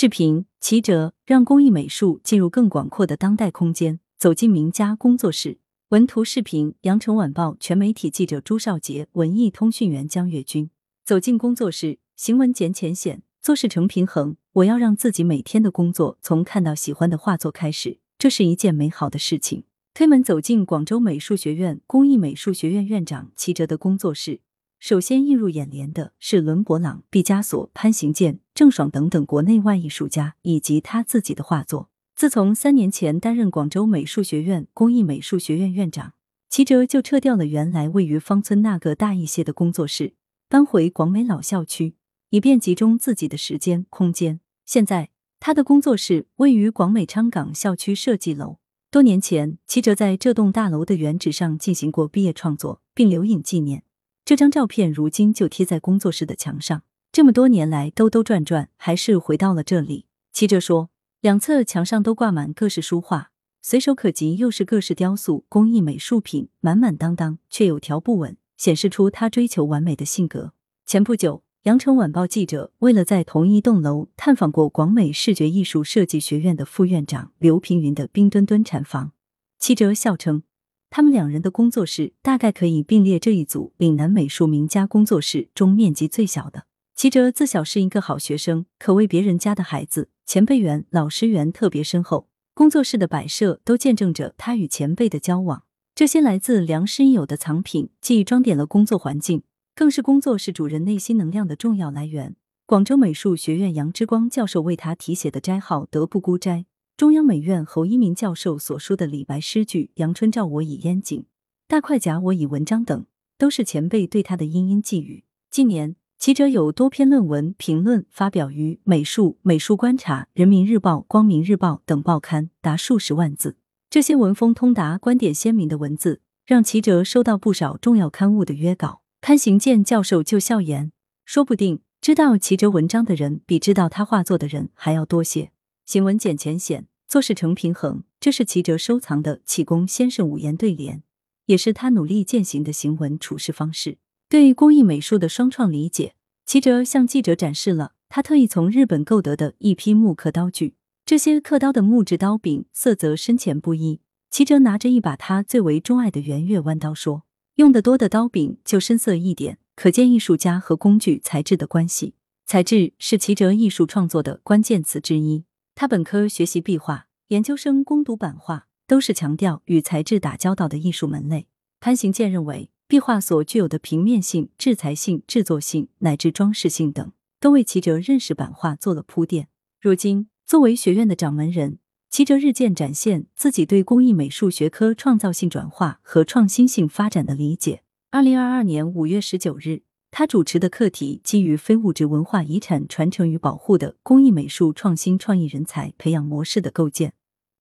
视频齐哲让工艺美术进入更广阔的当代空间，走进名家工作室。文图视频：羊城晚报全媒体记者朱少杰，文艺通讯员江月军。走进工作室，行文简浅显，做事成平衡。我要让自己每天的工作从看到喜欢的画作开始，这是一件美好的事情。推门走进广州美术学院工艺美术学院院长齐哲的工作室。首先映入眼帘的是伦勃朗、毕加索、潘行健、郑爽等等国内外艺术家以及他自己的画作。自从三年前担任广州美术学院工艺美术学院院长，齐哲就撤掉了原来位于芳村那个大一些的工作室，搬回广美老校区，以便集中自己的时间空间。现在，他的工作室位于广美昌岗校区设计楼。多年前，齐哲在这栋大楼的原址上进行过毕业创作，并留影纪念。这张照片如今就贴在工作室的墙上。这么多年来兜兜转转，还是回到了这里。齐哲说，两侧墙上都挂满各式书画，随手可及又是各式雕塑、工艺美术品，满满当当，却有条不紊，显示出他追求完美的性格。前不久，羊城晚报记者为了在同一栋楼探访过广美视觉艺术设计学院的副院长刘平云的冰墩墩产房，齐哲笑称。他们两人的工作室大概可以并列这一组岭南美术名家工作室中面积最小的。齐哲自小是一个好学生，可谓别人家的孩子，前辈缘、老师缘特别深厚。工作室的摆设都见证着他与前辈的交往。这些来自良师益友的藏品，既装点了工作环境，更是工作室主人内心能量的重要来源。广州美术学院杨之光教授为他题写的斋号“德不孤斋”。中央美院侯一鸣教授所书的李白诗句“阳春照我以烟景，大块甲我以文章”等，都是前辈对他的殷殷寄语。近年，齐哲有多篇论文评论发表于《美术》《美术观察》《人民日报》《光明日报》等报刊，达数十万字。这些文风通达、观点鲜明的文字，让齐哲收到不少重要刊物的约稿。潘行健教授就笑言：“说不定知道齐哲文章的人，比知道他画作的人还要多些。”行文简浅显，做事成平衡，这是齐哲收藏的启功先生五言对联，也是他努力践行的行文处事方式。对工艺美术的双创理解，齐哲向记者展示了他特意从日本购得的一批木刻刀具。这些刻刀的木质刀柄色泽深浅不一。齐哲拿着一把他最为钟爱的圆月弯刀说：“用的多的刀柄就深色一点，可见艺术家和工具材质的关系。材质是齐哲艺术创作的关键词之一。”他本科学习壁画，研究生攻读版画，都是强调与材质打交道的艺术门类。潘行健认为，壁画所具有的平面性、制裁性、制作性乃至装饰性等，都为齐哲认识版画做了铺垫。如今，作为学院的掌门人，齐哲日渐展现自己对工艺美术学科创造性转化和创新性发展的理解。二零二二年五月十九日。他主持的课题基于非物质文化遗产传承与保护的工艺美术创新创意人才培养模式的构建，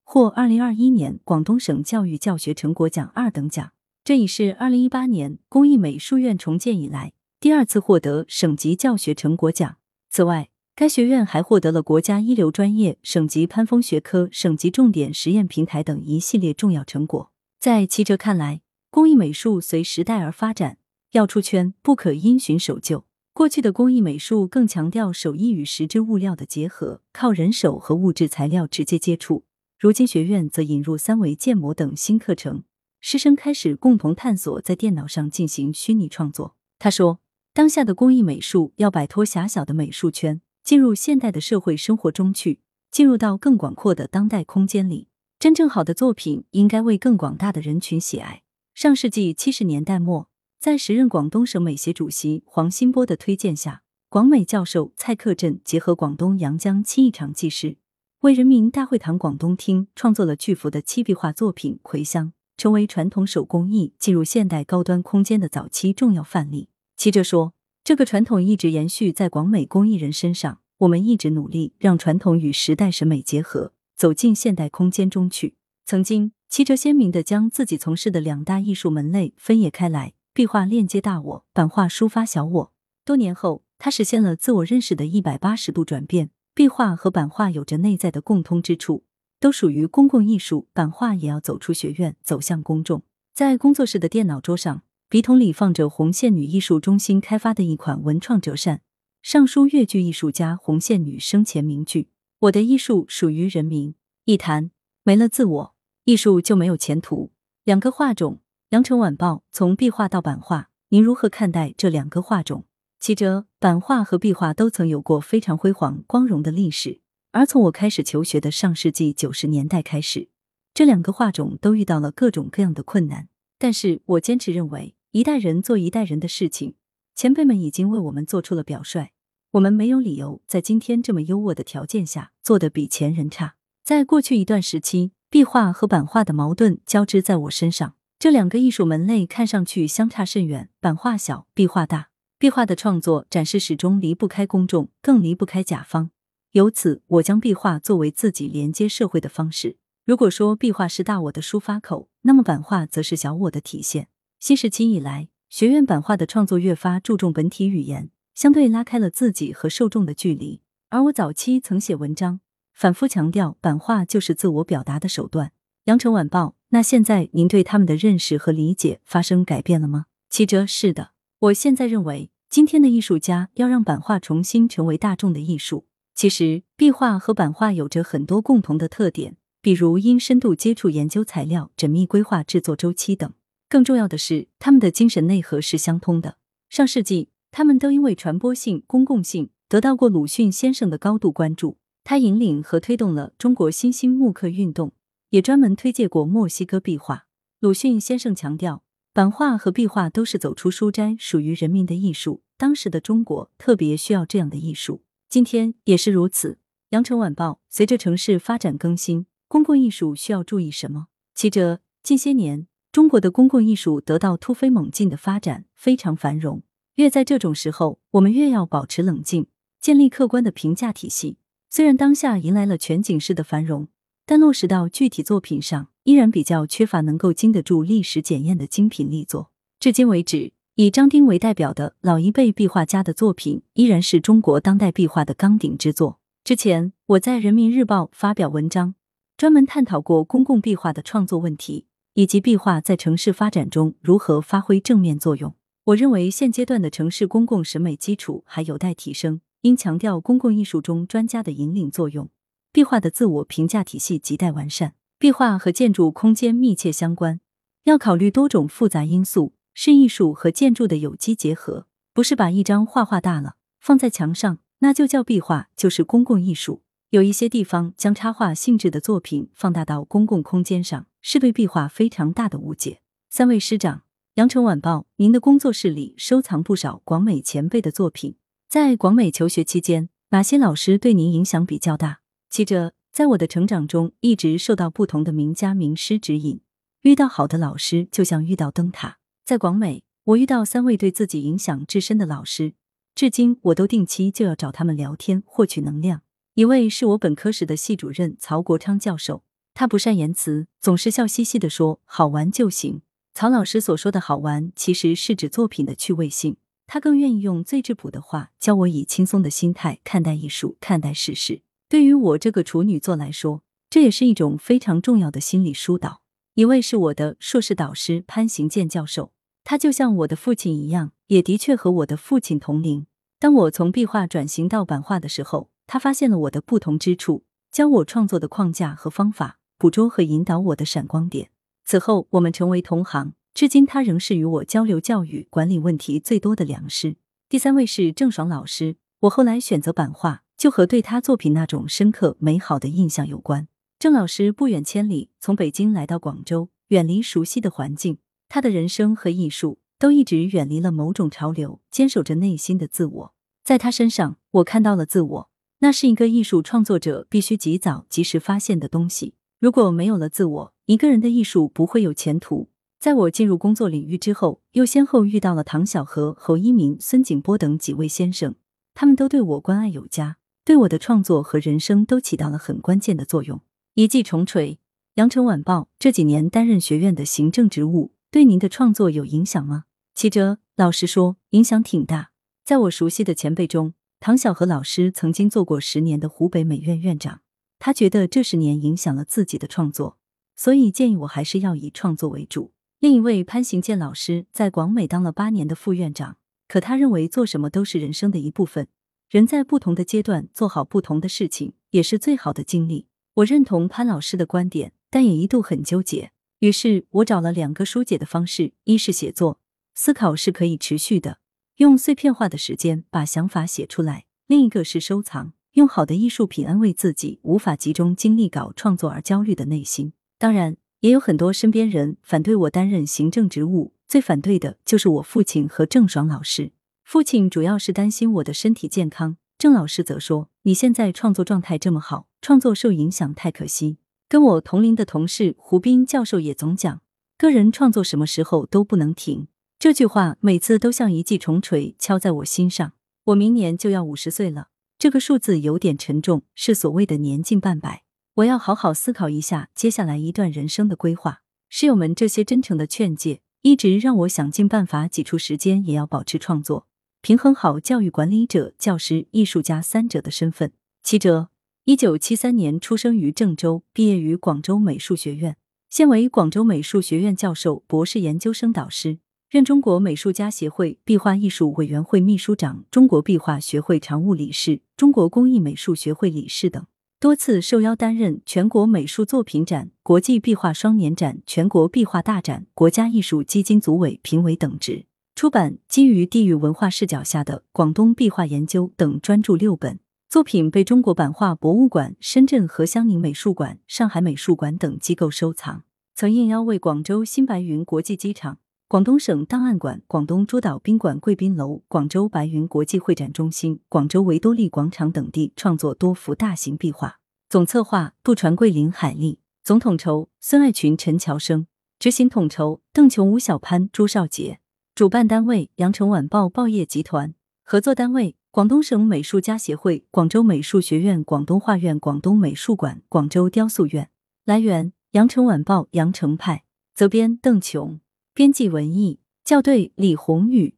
获二零二一年广东省教育教学成果奖二等奖。这已是二零一八年工艺美术院重建以来第二次获得省级教学成果奖。此外，该学院还获得了国家一流专业、省级攀峰学科、省级重点实验平台等一系列重要成果。在齐哲看来，工艺美术随时代而发展。要出圈，不可因循守旧。过去的工艺美术更强调手艺与实质物料的结合，靠人手和物质材料直接接触。如今学院则引入三维建模等新课程，师生开始共同探索在电脑上进行虚拟创作。他说：“当下的工艺美术要摆脱狭小的美术圈，进入现代的社会生活中去，进入到更广阔的当代空间里。真正好的作品应该为更广大的人群喜爱。”上世纪七十年代末。在时任广东省美协主席黄新波的推荐下，广美教授蔡克振结合广东阳江漆艺厂技师，为人民大会堂广东厅创作了巨幅的漆壁画作品《葵香》，成为传统手工艺进入现代高端空间的早期重要范例。齐哲说：“这个传统一直延续在广美工艺人身上，我们一直努力让传统与时代审美结合，走进现代空间中去。”曾经，齐哲鲜明地将自己从事的两大艺术门类分野开来。壁画链接大我，版画抒发小我。多年后，他实现了自我认识的一百八十度转变。壁画和版画有着内在的共通之处，都属于公共艺术。版画也要走出学院，走向公众。在工作室的电脑桌上，笔筒里放着红线女艺术中心开发的一款文创折扇，上书粤剧艺术家红线女生前名句。我的艺术属于人民。一谈没了自我，艺术就没有前途。两个画种，羊城晚报从壁画到版画，您如何看待这两个画种？其者，版画和壁画都曾有过非常辉煌光荣的历史，而从我开始求学的上世纪九十年代开始，这两个画种都遇到了各种各样的困难。但是我坚持认为，一代人做一代人的事情，前辈们已经为我们做出了表率。我们没有理由在今天这么优渥的条件下做得比前人差。在过去一段时期，壁画和版画的矛盾交织在我身上，这两个艺术门类看上去相差甚远，版画小，壁画大。壁画的创作展示始终离不开公众，更离不开甲方。由此，我将壁画作为自己连接社会的方式。如果说壁画是大我的抒发口，那么版画则是小我的体现。新时期以来，学院版画的创作越发注重本体语言。相对拉开了自己和受众的距离，而我早期曾写文章，反复强调版画就是自我表达的手段。羊城晚报，那现在您对他们的认识和理解发生改变了吗？七哲是的，我现在认为，今天的艺术家要让版画重新成为大众的艺术。其实，壁画和版画有着很多共同的特点，比如因深度接触研究材料、缜密规划制作周期等。更重要的是，他们的精神内核是相通的。上世纪。他们都因为传播性、公共性得到过鲁迅先生的高度关注。他引领和推动了中国新兴木刻运动，也专门推介过墨西哥壁画。鲁迅先生强调，版画和壁画都是走出书斋、属于人民的艺术。当时的中国特别需要这样的艺术，今天也是如此。羊城晚报，随着城市发展更新，公共艺术需要注意什么？其者，近些年中国的公共艺术得到突飞猛进的发展，非常繁荣。越在这种时候，我们越要保持冷静，建立客观的评价体系。虽然当下迎来了全景式的繁荣，但落实到具体作品上，依然比较缺乏能够经得住历史检验的精品力作。至今为止，以张丁为代表的老一辈壁画家的作品，依然是中国当代壁画的纲鼎之作。之前我在人民日报发表文章，专门探讨过公共壁画的创作问题，以及壁画在城市发展中如何发挥正面作用。我认为现阶段的城市公共审美基础还有待提升，应强调公共艺术中专家的引领作用。壁画的自我评价体系亟待完善。壁画和建筑空间密切相关，要考虑多种复杂因素，是艺术和建筑的有机结合。不是把一张画画大了放在墙上，那就叫壁画，就是公共艺术。有一些地方将插画性质的作品放大到公共空间上，是对壁画非常大的误解。三位师长。羊城晚报，您的工作室里收藏不少广美前辈的作品。在广美求学期间，哪些老师对您影响比较大？记者，在我的成长中，一直受到不同的名家名师指引。遇到好的老师，就像遇到灯塔。在广美，我遇到三位对自己影响至深的老师，至今我都定期就要找他们聊天，获取能量。一位是我本科时的系主任曹国昌教授，他不善言辞，总是笑嘻嘻的说：“好玩就行。”曹老师所说的好玩，其实是指作品的趣味性。他更愿意用最质朴的话教我以轻松的心态看待艺术、看待世事。对于我这个处女座来说，这也是一种非常重要的心理疏导。一位是我的硕士导师潘行健教授，他就像我的父亲一样，也的确和我的父亲同龄。当我从壁画转型到版画的时候，他发现了我的不同之处，教我创作的框架和方法，捕捉和引导我的闪光点。此后，我们成为同行，至今他仍是与我交流教育管理问题最多的良师。第三位是郑爽老师，我后来选择版画，就和对他作品那种深刻美好的印象有关。郑老师不远千里从北京来到广州，远离熟悉的环境，他的人生和艺术都一直远离了某种潮流，坚守着内心的自我。在他身上，我看到了自我，那是一个艺术创作者必须及早及时发现的东西。如果没有了自我，一个人的艺术不会有前途。在我进入工作领域之后，又先后遇到了唐小荷、侯一鸣、孙景波等几位先生，他们都对我关爱有加，对我的创作和人生都起到了很关键的作用。一记重锤，羊城晚报这几年担任学院的行政职务，对您的创作有影响吗？齐哲老实说，影响挺大。在我熟悉的前辈中，唐小荷老师曾经做过十年的湖北美院院长，他觉得这十年影响了自己的创作。所以建议我还是要以创作为主。另一位潘行健老师在广美当了八年的副院长，可他认为做什么都是人生的一部分，人在不同的阶段做好不同的事情，也是最好的经历。我认同潘老师的观点，但也一度很纠结。于是我找了两个疏解的方式：一是写作，思考是可以持续的，用碎片化的时间把想法写出来；另一个是收藏，用好的艺术品安慰自己无法集中精力搞创作而焦虑的内心。当然，也有很多身边人反对我担任行政职务。最反对的就是我父亲和郑爽老师。父亲主要是担心我的身体健康，郑老师则说：“你现在创作状态这么好，创作受影响太可惜。”跟我同龄的同事胡斌教授也总讲：“个人创作什么时候都不能停。”这句话每次都像一记重锤敲在我心上。我明年就要五十岁了，这个数字有点沉重，是所谓的年近半百。我要好好思考一下接下来一段人生的规划。室友们这些真诚的劝诫。一直让我想尽办法挤出时间，也要保持创作，平衡好教育管理者、教师、艺术家三者的身份。七哲，一九七三年出生于郑州，毕业于广州美术学院，现为广州美术学院教授、博士研究生导师，任中国美术家协会壁画艺术委员会秘书长、中国壁画学会常务理事、中国工艺美术学会理事等。多次受邀担任全国美术作品展、国际壁画双年展、全国壁画大展、国家艺术基金组委评委等职，出版《基于地域文化视角下的广东壁画研究》等专著六本，作品被中国版画博物馆、深圳和香宁美术馆、上海美术馆等机构收藏。曾应邀为广州新白云国际机场。广东省档案馆、广东诸岛宾馆贵宾楼、广州白云国际会展中心、广州维多利广场等地创作多幅大型壁画。总策划杜传桂、林海丽，总统筹孙爱群、陈乔生，执行统筹邓琼、吴小潘、朱少杰。主办单位羊城晚报报业集团，合作单位广东省美术家协会、广州美术学院、广东画院、广东美术馆、广州雕塑院。来源：羊城晚报羊城派，责编邓琼。编辑文艺校对李红宇。